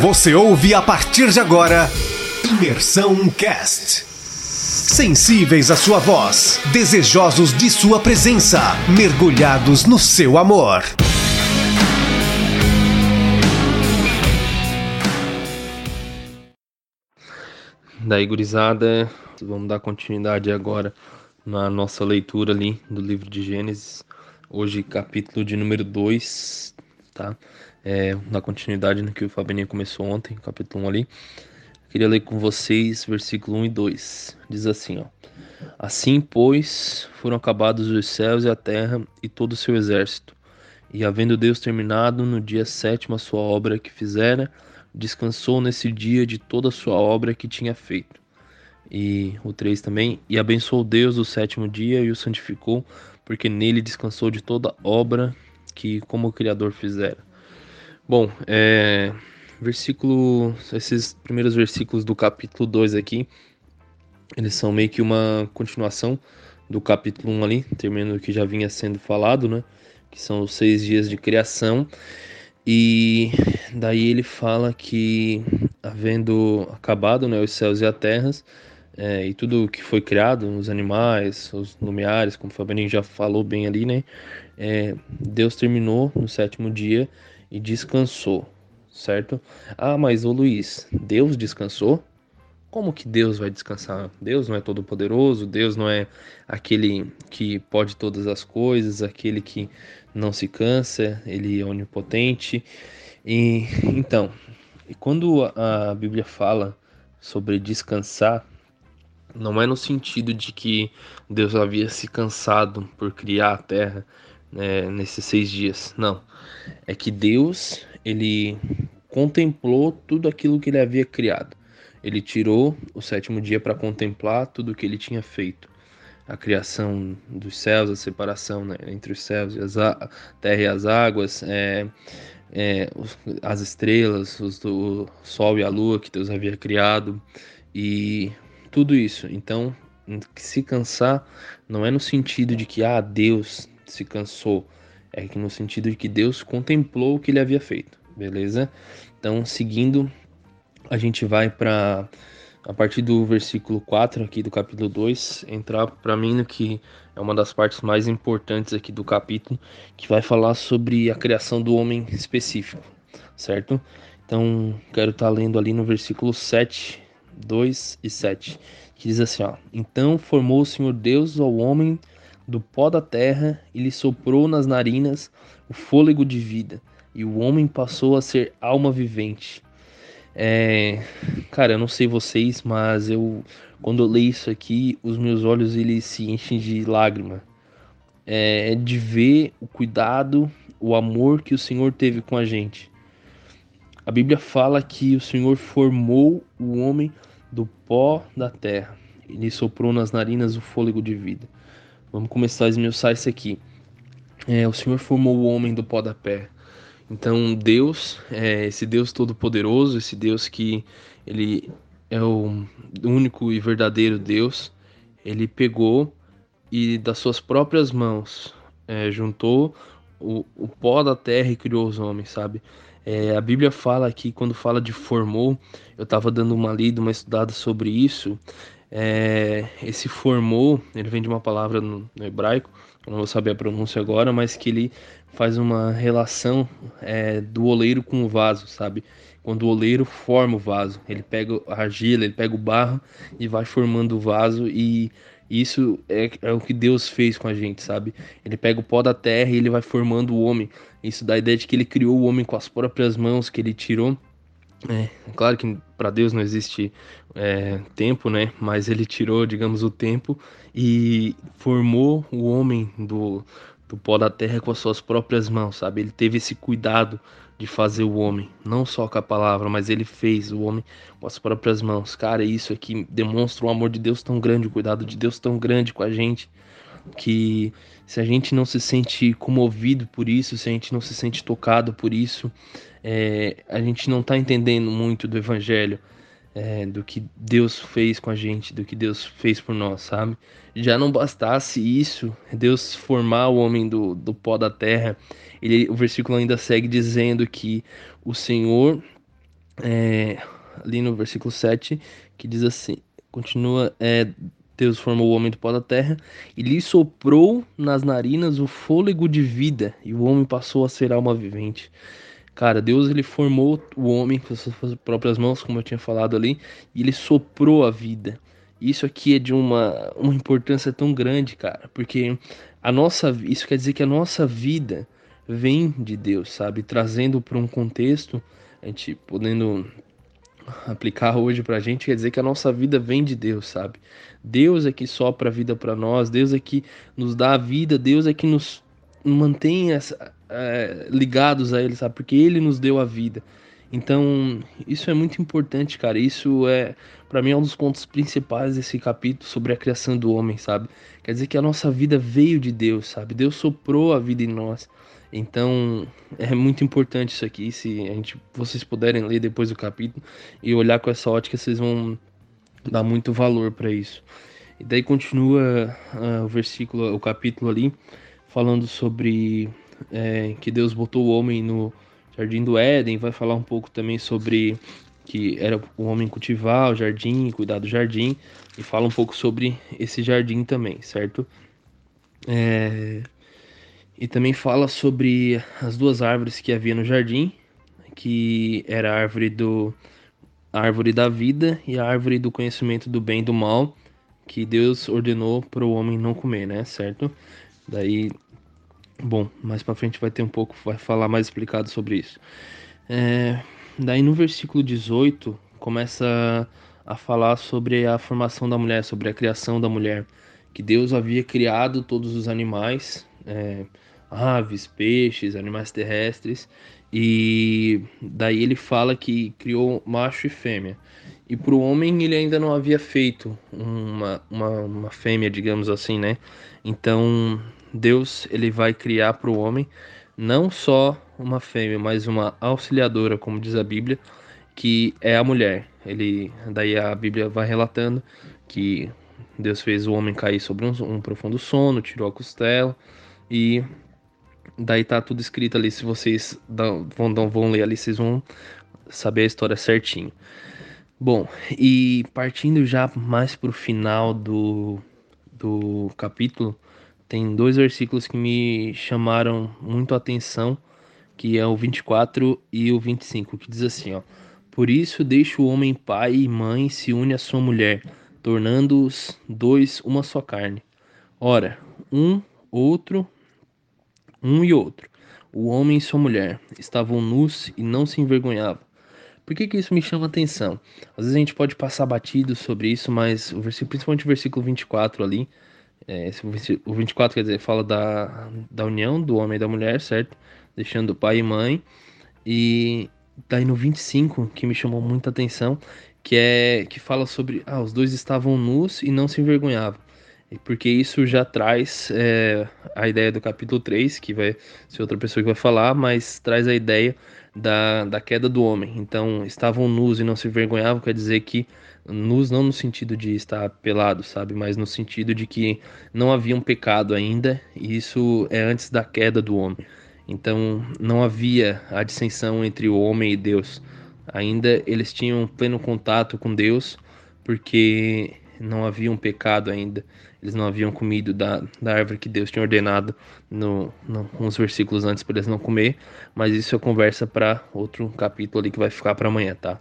Você ouve a partir de agora Imersão Cast. Sensíveis à sua voz, desejosos de sua presença, mergulhados no seu amor. Daí, gurizada, vamos dar continuidade agora na nossa leitura ali do livro de Gênesis. Hoje, capítulo de número 2, tá? É, na continuidade no que o Fabianinho começou ontem, capítulo 1 ali. Queria ler com vocês versículo 1 e 2. Diz assim, ó. Assim, pois, foram acabados os céus e a terra e todo o seu exército. E havendo Deus terminado no dia sétimo a sua obra que fizera, descansou nesse dia de toda a sua obra que tinha feito. E o 3 também, e abençoou Deus o sétimo dia e o santificou, porque nele descansou de toda obra que como Criador fizera. Bom, é, versículo, esses primeiros versículos do capítulo 2 aqui, eles são meio que uma continuação do capítulo 1 ali, terminando o que já vinha sendo falado, né? Que são os seis dias de criação. E daí ele fala que, havendo acabado né, os céus e as terras, é, e tudo que foi criado, os animais, os lumiares, como o Fabianinho já falou bem ali, né? É, Deus terminou no sétimo dia e descansou, certo? Ah, mas ô Luiz, Deus descansou? Como que Deus vai descansar? Deus não é todo poderoso, Deus não é aquele que pode todas as coisas, aquele que não se cansa, ele é onipotente. E então, quando a Bíblia fala sobre descansar, não é no sentido de que Deus havia se cansado por criar a terra né, nesses seis dias. Não. É que Deus, ele contemplou tudo aquilo que ele havia criado. Ele tirou o sétimo dia para contemplar tudo o que ele tinha feito a criação dos céus, a separação né, entre os céus e a terra e as águas, é, é, as estrelas, os, o sol e a lua que Deus havia criado e tudo isso. Então, se cansar não é no sentido de que ah, Deus se cansou, é que no sentido de que Deus contemplou o que ele havia feito, beleza? Então, seguindo, a gente vai para a partir do versículo 4 aqui do capítulo 2, entrar para mim no que é uma das partes mais importantes aqui do capítulo, que vai falar sobre a criação do homem específico, certo? Então, quero estar tá lendo ali no versículo 7, 2 e 7, que diz assim, ó: Então formou o Senhor Deus ao homem do pó da terra e lhe soprou nas narinas o fôlego de vida, e o homem passou a ser alma vivente. É, cara, eu não sei vocês, mas eu quando eu leio isso aqui, os meus olhos eles se enchem de lágrima. É, de ver o cuidado, o amor que o Senhor teve com a gente. A Bíblia fala que o Senhor formou o homem do pó da terra. Ele soprou nas narinas o fôlego de vida. Vamos começar a esmiuçar isso aqui. É, o Senhor formou o homem do pó da terra. Então Deus, é esse Deus todo-poderoso, esse Deus que ele é o único e verdadeiro Deus, ele pegou e das suas próprias mãos é, juntou o, o pó da terra e criou os homens, sabe? É, a Bíblia fala aqui, quando fala de formou, eu estava dando uma lida, uma estudada sobre isso. É, esse formou, ele vem de uma palavra no, no hebraico, eu não vou saber a pronúncia agora, mas que ele faz uma relação é, do oleiro com o vaso, sabe? Quando o oleiro forma o vaso, ele pega a argila, ele pega o barro e vai formando o vaso e isso é, é, o que Deus fez com a gente, sabe? Ele pega o pó da terra e ele vai formando o homem. Isso dá a ideia de que ele criou o homem com as próprias mãos, que ele tirou. É, claro que para Deus não existe é, tempo, né? Mas ele tirou, digamos, o tempo e formou o homem do, do pó da terra com as suas próprias mãos, sabe? Ele teve esse cuidado de fazer o homem, não só com a palavra, mas ele fez o homem com as próprias mãos. Cara, isso aqui demonstra o amor de Deus tão grande, o cuidado de Deus tão grande com a gente, que se a gente não se sente comovido por isso, se a gente não se sente tocado por isso, é, a gente não está entendendo muito do evangelho é, do que Deus fez com a gente, do que Deus fez por nós, sabe? Já não bastasse isso, Deus formar o homem do, do pó da terra, ele, o versículo ainda segue dizendo que o Senhor é, ali no versículo 7, que diz assim: continua, é, Deus formou o homem do pó da terra e lhe soprou nas narinas o fôlego de vida, e o homem passou a ser alma vivente. Cara, Deus ele formou o homem com as suas próprias mãos, como eu tinha falado ali, e ele soprou a vida. Isso aqui é de uma, uma importância tão grande, cara, porque a nossa, isso quer dizer que a nossa vida vem de Deus, sabe? Trazendo para um contexto, a gente podendo aplicar hoje pra gente, quer dizer que a nossa vida vem de Deus, sabe? Deus é que sopra a vida para nós, Deus é que nos dá a vida, Deus é que nos mantém essa, é, ligados a Ele, sabe? Porque Ele nos deu a vida. Então, isso é muito importante, cara. Isso é, para mim, é um dos pontos principais desse capítulo sobre a criação do homem, sabe? Quer dizer que a nossa vida veio de Deus, sabe? Deus soprou a vida em nós. Então, é muito importante isso aqui. Se a gente, vocês puderem ler depois do capítulo e olhar com essa ótica, vocês vão dar muito valor para isso. E daí continua uh, o versículo, o capítulo ali, falando sobre é, que Deus botou o homem no Jardim do Éden, vai falar um pouco também sobre que era o homem cultivar o jardim, cuidar do jardim, e fala um pouco sobre esse jardim também, certo? É... E também fala sobre as duas árvores que havia no jardim, que era a árvore do a árvore da vida e a árvore do conhecimento do bem e do mal, que Deus ordenou para o homem não comer, né? Certo? Daí Bom, mais para frente vai ter um pouco, vai falar mais explicado sobre isso. É, daí no versículo 18 começa a falar sobre a formação da mulher, sobre a criação da mulher, que Deus havia criado todos os animais, é, aves, peixes, animais terrestres, e daí ele fala que criou macho e fêmea. E para o homem ele ainda não havia feito uma, uma, uma fêmea, digamos assim, né? Então Deus ele vai criar para o homem não só uma fêmea, mas uma auxiliadora, como diz a Bíblia, que é a mulher. Ele daí a Bíblia vai relatando que Deus fez o homem cair sobre um, um profundo sono, tirou a costela e daí tá tudo escrito ali. Se vocês vão, vão ler ali, vocês vão saber a história certinho. Bom, e partindo já mais para o final do, do capítulo, tem dois versículos que me chamaram muito a atenção, que é o 24 e o 25, que diz assim, ó: Por isso deixa o homem pai e mãe se une à sua mulher, tornando-os dois uma só carne. Ora, um, outro, um e outro, o homem e sua mulher, estavam nus e não se envergonhavam. Por que, que isso me chama atenção? Às vezes a gente pode passar batido sobre isso, mas o versículo, principalmente o versículo 24 ali, é, o 24 quer dizer, fala da, da união do homem e da mulher, certo? Deixando pai e mãe. E daí no 25, que me chamou muita atenção, que é que fala sobre ah, os dois estavam nus e não se envergonhavam. Porque isso já traz é, a ideia do capítulo 3, que vai ser outra pessoa que vai falar, mas traz a ideia da, da queda do homem. Então, estavam nus e não se envergonhavam, quer dizer que nus não no sentido de estar pelado, sabe, mas no sentido de que não havia um pecado ainda, e isso é antes da queda do homem. Então, não havia a dissensão entre o homem e Deus. Ainda eles tinham pleno contato com Deus, porque não havia um pecado ainda. Eles não haviam comido da, da árvore que Deus tinha ordenado no, no, versículos antes para eles não comer. Mas isso é conversa para outro capítulo ali que vai ficar para amanhã, tá?